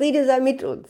Friede sei mit uns.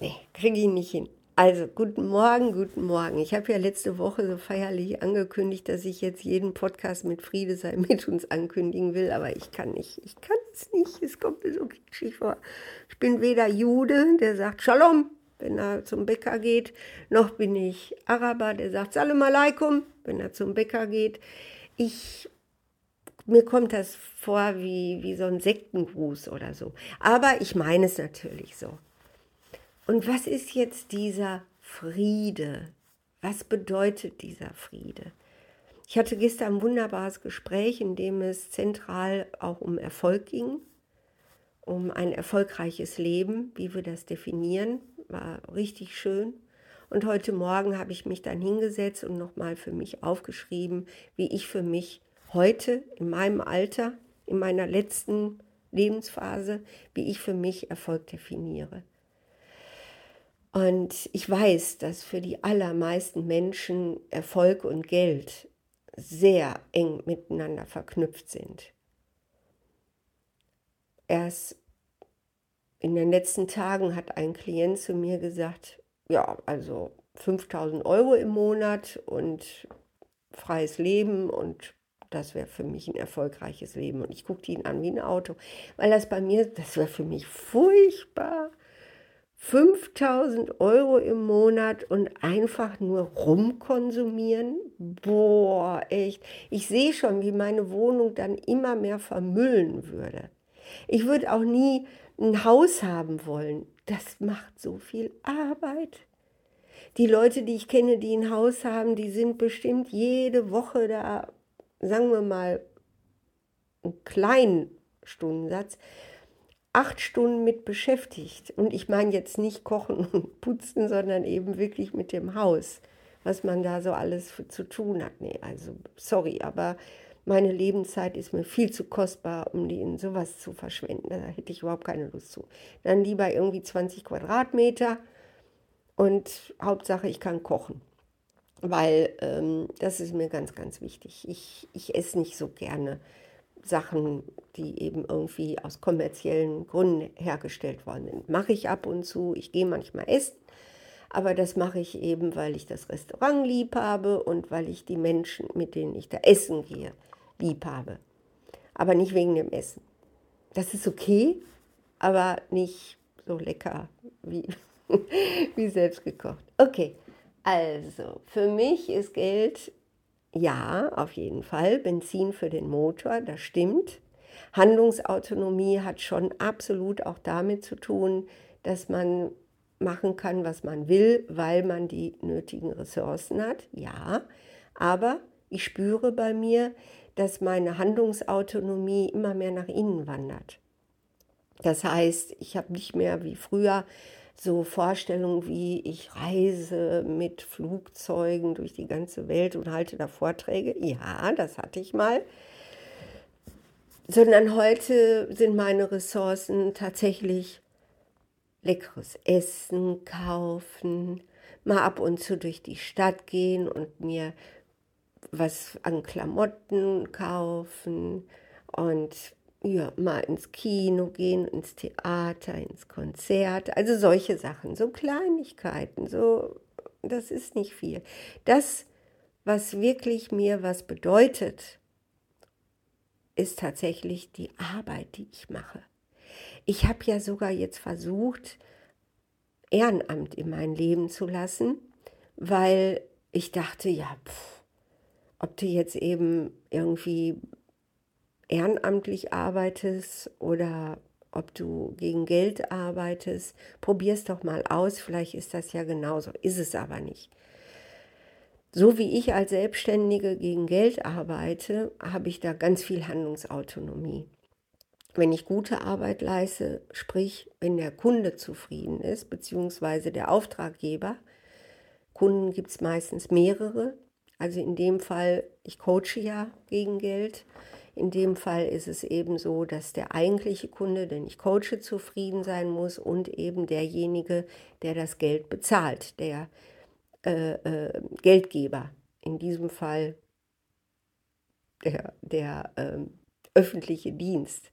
Nee, kriege ich nicht hin. Also, guten Morgen, guten Morgen. Ich habe ja letzte Woche so feierlich angekündigt, dass ich jetzt jeden Podcast mit Friede sei mit uns ankündigen will, aber ich kann nicht. Ich kann es nicht. Es kommt mir so kitschig vor. Ich bin weder Jude, der sagt Shalom, wenn er zum Bäcker geht, noch bin ich Araber, der sagt Salam Aleikum, wenn er zum Bäcker geht. Ich mir kommt das vor wie, wie so ein Sektengruß oder so. Aber ich meine es natürlich so. Und was ist jetzt dieser Friede? Was bedeutet dieser Friede? Ich hatte gestern ein wunderbares Gespräch, in dem es zentral auch um Erfolg ging, um ein erfolgreiches Leben, wie wir das definieren, war richtig schön. Und heute Morgen habe ich mich dann hingesetzt und nochmal für mich aufgeschrieben, wie ich für mich heute in meinem Alter, in meiner letzten Lebensphase, wie ich für mich Erfolg definiere. Und ich weiß, dass für die allermeisten Menschen Erfolg und Geld sehr eng miteinander verknüpft sind. Erst in den letzten Tagen hat ein Klient zu mir gesagt, ja, also 5000 Euro im Monat und freies Leben und das wäre für mich ein erfolgreiches Leben. Und ich guckte ihn an wie ein Auto, weil das bei mir, das wäre für mich furchtbar. 5000 Euro im Monat und einfach nur rumkonsumieren? Boah, echt. Ich sehe schon, wie meine Wohnung dann immer mehr vermüllen würde. Ich würde auch nie ein Haus haben wollen. Das macht so viel Arbeit. Die Leute, die ich kenne, die ein Haus haben, die sind bestimmt jede Woche da, sagen wir mal, einen kleinen Stundensatz, acht Stunden mit beschäftigt. Und ich meine jetzt nicht kochen und putzen, sondern eben wirklich mit dem Haus, was man da so alles zu tun hat. Nee, also sorry, aber meine Lebenszeit ist mir viel zu kostbar, um die in sowas zu verschwenden. Da hätte ich überhaupt keine Lust zu. Dann lieber irgendwie 20 Quadratmeter und Hauptsache, ich kann kochen. Weil ähm, das ist mir ganz, ganz wichtig. Ich, ich esse nicht so gerne Sachen, die eben irgendwie aus kommerziellen Gründen hergestellt worden sind. Mache ich ab und zu, ich gehe manchmal essen, aber das mache ich eben, weil ich das Restaurant lieb habe und weil ich die Menschen, mit denen ich da essen gehe, lieb habe. Aber nicht wegen dem Essen. Das ist okay, aber nicht so lecker wie, wie selbst gekocht. Okay, also für mich ist Geld ja, auf jeden Fall. Benzin für den Motor, das stimmt. Handlungsautonomie hat schon absolut auch damit zu tun, dass man machen kann, was man will, weil man die nötigen Ressourcen hat. Ja, aber ich spüre bei mir, dass meine Handlungsautonomie immer mehr nach innen wandert. Das heißt, ich habe nicht mehr wie früher so Vorstellungen wie ich reise mit Flugzeugen durch die ganze Welt und halte da Vorträge. Ja, das hatte ich mal. Sondern heute sind meine Ressourcen tatsächlich leckeres Essen kaufen, mal ab und zu durch die Stadt gehen und mir was an Klamotten kaufen und ja, mal ins Kino gehen, ins Theater, ins Konzert, also solche Sachen, so Kleinigkeiten, so, das ist nicht viel. Das, was wirklich mir was bedeutet, ist tatsächlich die Arbeit, die ich mache. Ich habe ja sogar jetzt versucht, Ehrenamt in mein Leben zu lassen, weil ich dachte, ja, pff, ob du jetzt eben irgendwie ehrenamtlich arbeitest oder ob du gegen Geld arbeitest, probier es doch mal aus, vielleicht ist das ja genauso, ist es aber nicht. So wie ich als Selbstständige gegen Geld arbeite, habe ich da ganz viel Handlungsautonomie. Wenn ich gute Arbeit leiste, sprich, wenn der Kunde zufrieden ist, beziehungsweise der Auftraggeber, Kunden gibt es meistens mehrere, also in dem Fall, ich coache ja gegen Geld, in dem Fall ist es eben so, dass der eigentliche Kunde, den ich coache, zufrieden sein muss und eben derjenige, der das Geld bezahlt, der äh, äh, Geldgeber. In diesem Fall der, der äh, öffentliche Dienst.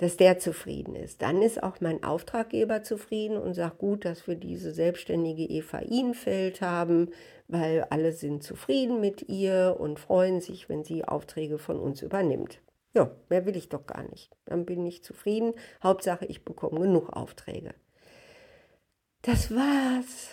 Dass der zufrieden ist. Dann ist auch mein Auftraggeber zufrieden und sagt, gut, dass wir diese selbstständige Eva Ihnfeld haben, weil alle sind zufrieden mit ihr und freuen sich, wenn sie Aufträge von uns übernimmt. Ja, mehr will ich doch gar nicht. Dann bin ich zufrieden. Hauptsache, ich bekomme genug Aufträge. Das war's.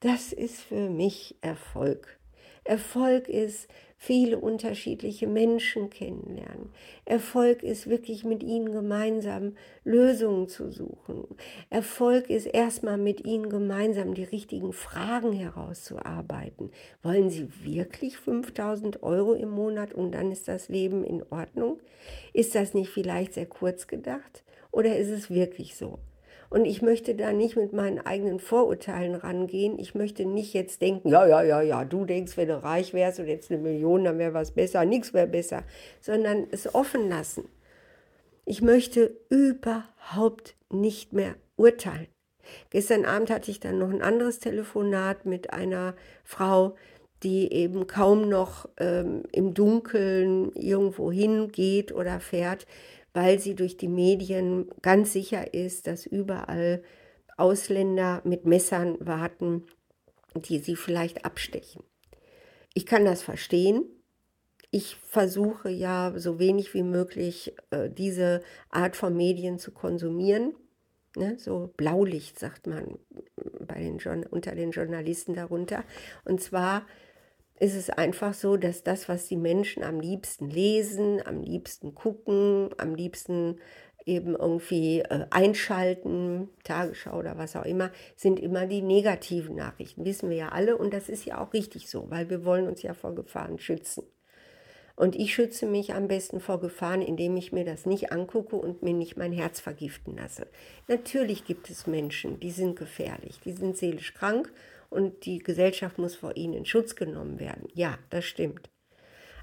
Das ist für mich Erfolg. Erfolg ist, viele unterschiedliche Menschen kennenlernen. Erfolg ist wirklich mit ihnen gemeinsam Lösungen zu suchen. Erfolg ist erstmal mit ihnen gemeinsam die richtigen Fragen herauszuarbeiten. Wollen sie wirklich 5000 Euro im Monat und dann ist das Leben in Ordnung? Ist das nicht vielleicht sehr kurz gedacht? Oder ist es wirklich so? Und ich möchte da nicht mit meinen eigenen Vorurteilen rangehen. Ich möchte nicht jetzt denken, ja, ja, ja, ja, du denkst, wenn du reich wärst und jetzt eine Million, dann wäre was besser, nichts wäre besser, sondern es offen lassen. Ich möchte überhaupt nicht mehr urteilen. Gestern Abend hatte ich dann noch ein anderes Telefonat mit einer Frau, die eben kaum noch ähm, im Dunkeln irgendwo hingeht oder fährt, weil sie durch die Medien ganz sicher ist, dass überall Ausländer mit Messern warten, die sie vielleicht abstechen. Ich kann das verstehen. Ich versuche ja so wenig wie möglich äh, diese Art von Medien zu konsumieren. Ne, so Blaulicht sagt man bei den, unter den Journalisten darunter. Und zwar ist es einfach so, dass das, was die Menschen am liebsten lesen, am liebsten gucken, am liebsten eben irgendwie äh, einschalten, Tagesschau oder was auch immer, sind immer die negativen Nachrichten. Wissen wir ja alle und das ist ja auch richtig so, weil wir wollen uns ja vor Gefahren schützen. Und ich schütze mich am besten vor Gefahren, indem ich mir das nicht angucke und mir nicht mein Herz vergiften lasse. Natürlich gibt es Menschen, die sind gefährlich, die sind seelisch krank und die Gesellschaft muss vor ihnen in Schutz genommen werden. Ja, das stimmt.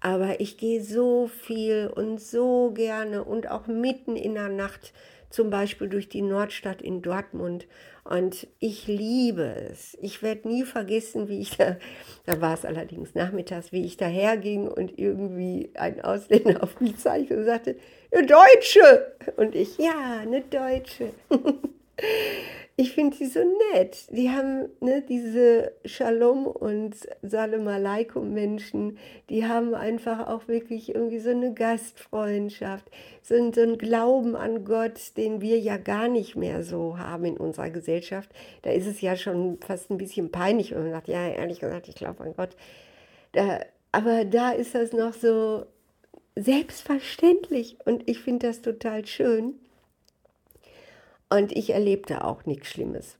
Aber ich gehe so viel und so gerne und auch mitten in der Nacht zum Beispiel durch die Nordstadt in Dortmund. Und ich liebe es. Ich werde nie vergessen, wie ich da, da war es allerdings nachmittags, wie ich daherging und irgendwie ein Ausländer auf mich zeigte und sagte, eine Deutsche. Und ich, ja, eine Deutsche. ich finde sie so nett. Die haben ne, diese Shalom und Salam Aleikum Menschen, die haben einfach auch wirklich irgendwie so eine Gastfreundschaft, so, so einen Glauben an Gott, den wir ja gar nicht mehr so haben in unserer Gesellschaft. Da ist es ja schon fast ein bisschen peinlich, wenn man sagt, ja, ehrlich gesagt, ich glaube an Gott. Da, aber da ist das noch so selbstverständlich und ich finde das total schön. Und ich erlebte auch nichts Schlimmes.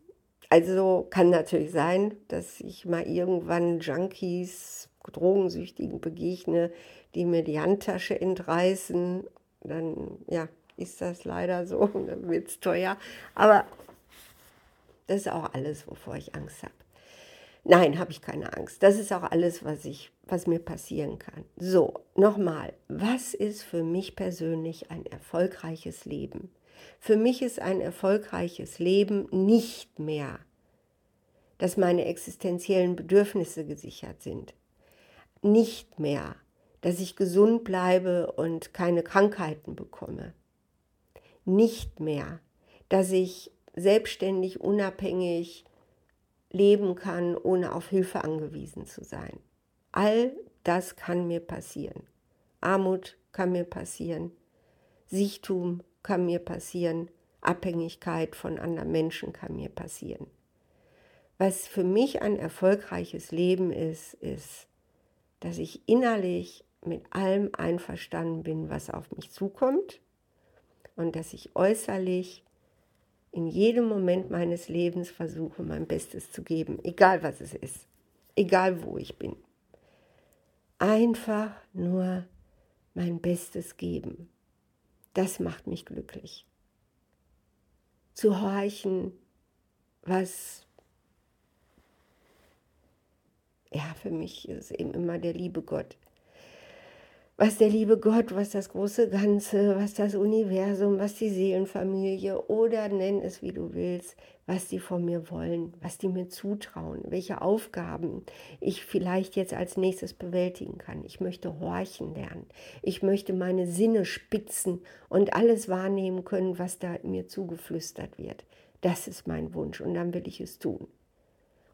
Also kann natürlich sein, dass ich mal irgendwann Junkies, Drogensüchtigen begegne, die mir die Handtasche entreißen. Dann ja, ist das leider so, dann wird es teuer. Aber das ist auch alles, wovor ich Angst habe. Nein, habe ich keine Angst. Das ist auch alles, was, ich, was mir passieren kann. So, nochmal, was ist für mich persönlich ein erfolgreiches Leben? Für mich ist ein erfolgreiches Leben nicht mehr, dass meine existenziellen Bedürfnisse gesichert sind. Nicht mehr, dass ich gesund bleibe und keine Krankheiten bekomme. Nicht mehr, dass ich selbstständig, unabhängig leben kann, ohne auf Hilfe angewiesen zu sein. All das kann mir passieren. Armut kann mir passieren. Sichtum kann mir passieren, Abhängigkeit von anderen Menschen kann mir passieren. Was für mich ein erfolgreiches Leben ist, ist, dass ich innerlich mit allem einverstanden bin, was auf mich zukommt und dass ich äußerlich in jedem Moment meines Lebens versuche, mein Bestes zu geben, egal was es ist, egal wo ich bin. Einfach nur mein Bestes geben. Das macht mich glücklich. Zu horchen, was ja für mich ist eben immer der liebe Gott. Was der liebe Gott, was das große Ganze, was das Universum, was die Seelenfamilie oder nenn es wie du willst, was die von mir wollen, was die mir zutrauen, welche Aufgaben ich vielleicht jetzt als nächstes bewältigen kann. Ich möchte horchen lernen. Ich möchte meine Sinne spitzen und alles wahrnehmen können, was da mir zugeflüstert wird. Das ist mein Wunsch und dann will ich es tun.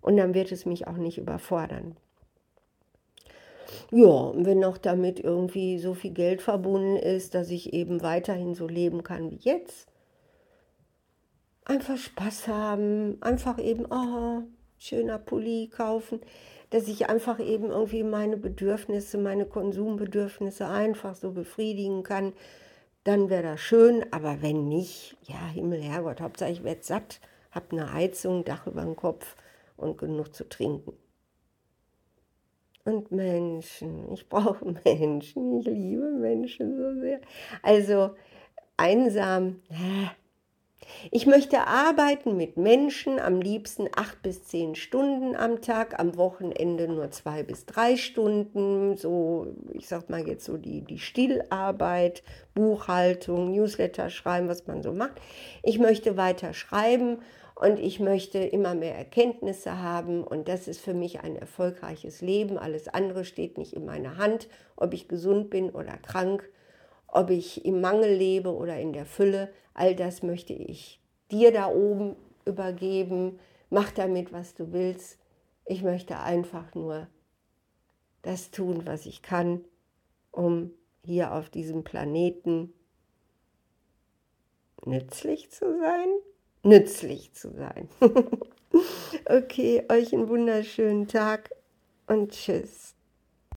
Und dann wird es mich auch nicht überfordern. Ja, wenn noch damit irgendwie so viel Geld verbunden ist, dass ich eben weiterhin so leben kann wie jetzt, einfach Spaß haben, einfach eben, oh, schöner Pulli kaufen, dass ich einfach eben irgendwie meine Bedürfnisse, meine Konsumbedürfnisse einfach so befriedigen kann, dann wäre das schön. Aber wenn nicht, ja, Himmel, Herrgott, Hauptsache ich werde satt, habe eine Heizung, Dach über dem Kopf und genug zu trinken und Menschen. Ich brauche Menschen. Ich liebe Menschen so sehr. Also einsam. Ich möchte arbeiten mit Menschen, am liebsten acht bis zehn Stunden am Tag, am Wochenende nur zwei bis drei Stunden. So, ich sag mal jetzt so die, die Stillarbeit, Buchhaltung, Newsletter schreiben, was man so macht. Ich möchte weiter schreiben und ich möchte immer mehr Erkenntnisse haben und das ist für mich ein erfolgreiches Leben. Alles andere steht nicht in meiner Hand, ob ich gesund bin oder krank, ob ich im Mangel lebe oder in der Fülle. All das möchte ich dir da oben übergeben. Mach damit, was du willst. Ich möchte einfach nur das tun, was ich kann, um hier auf diesem Planeten nützlich zu sein nützlich zu sein. okay, euch einen wunderschönen Tag und tschüss.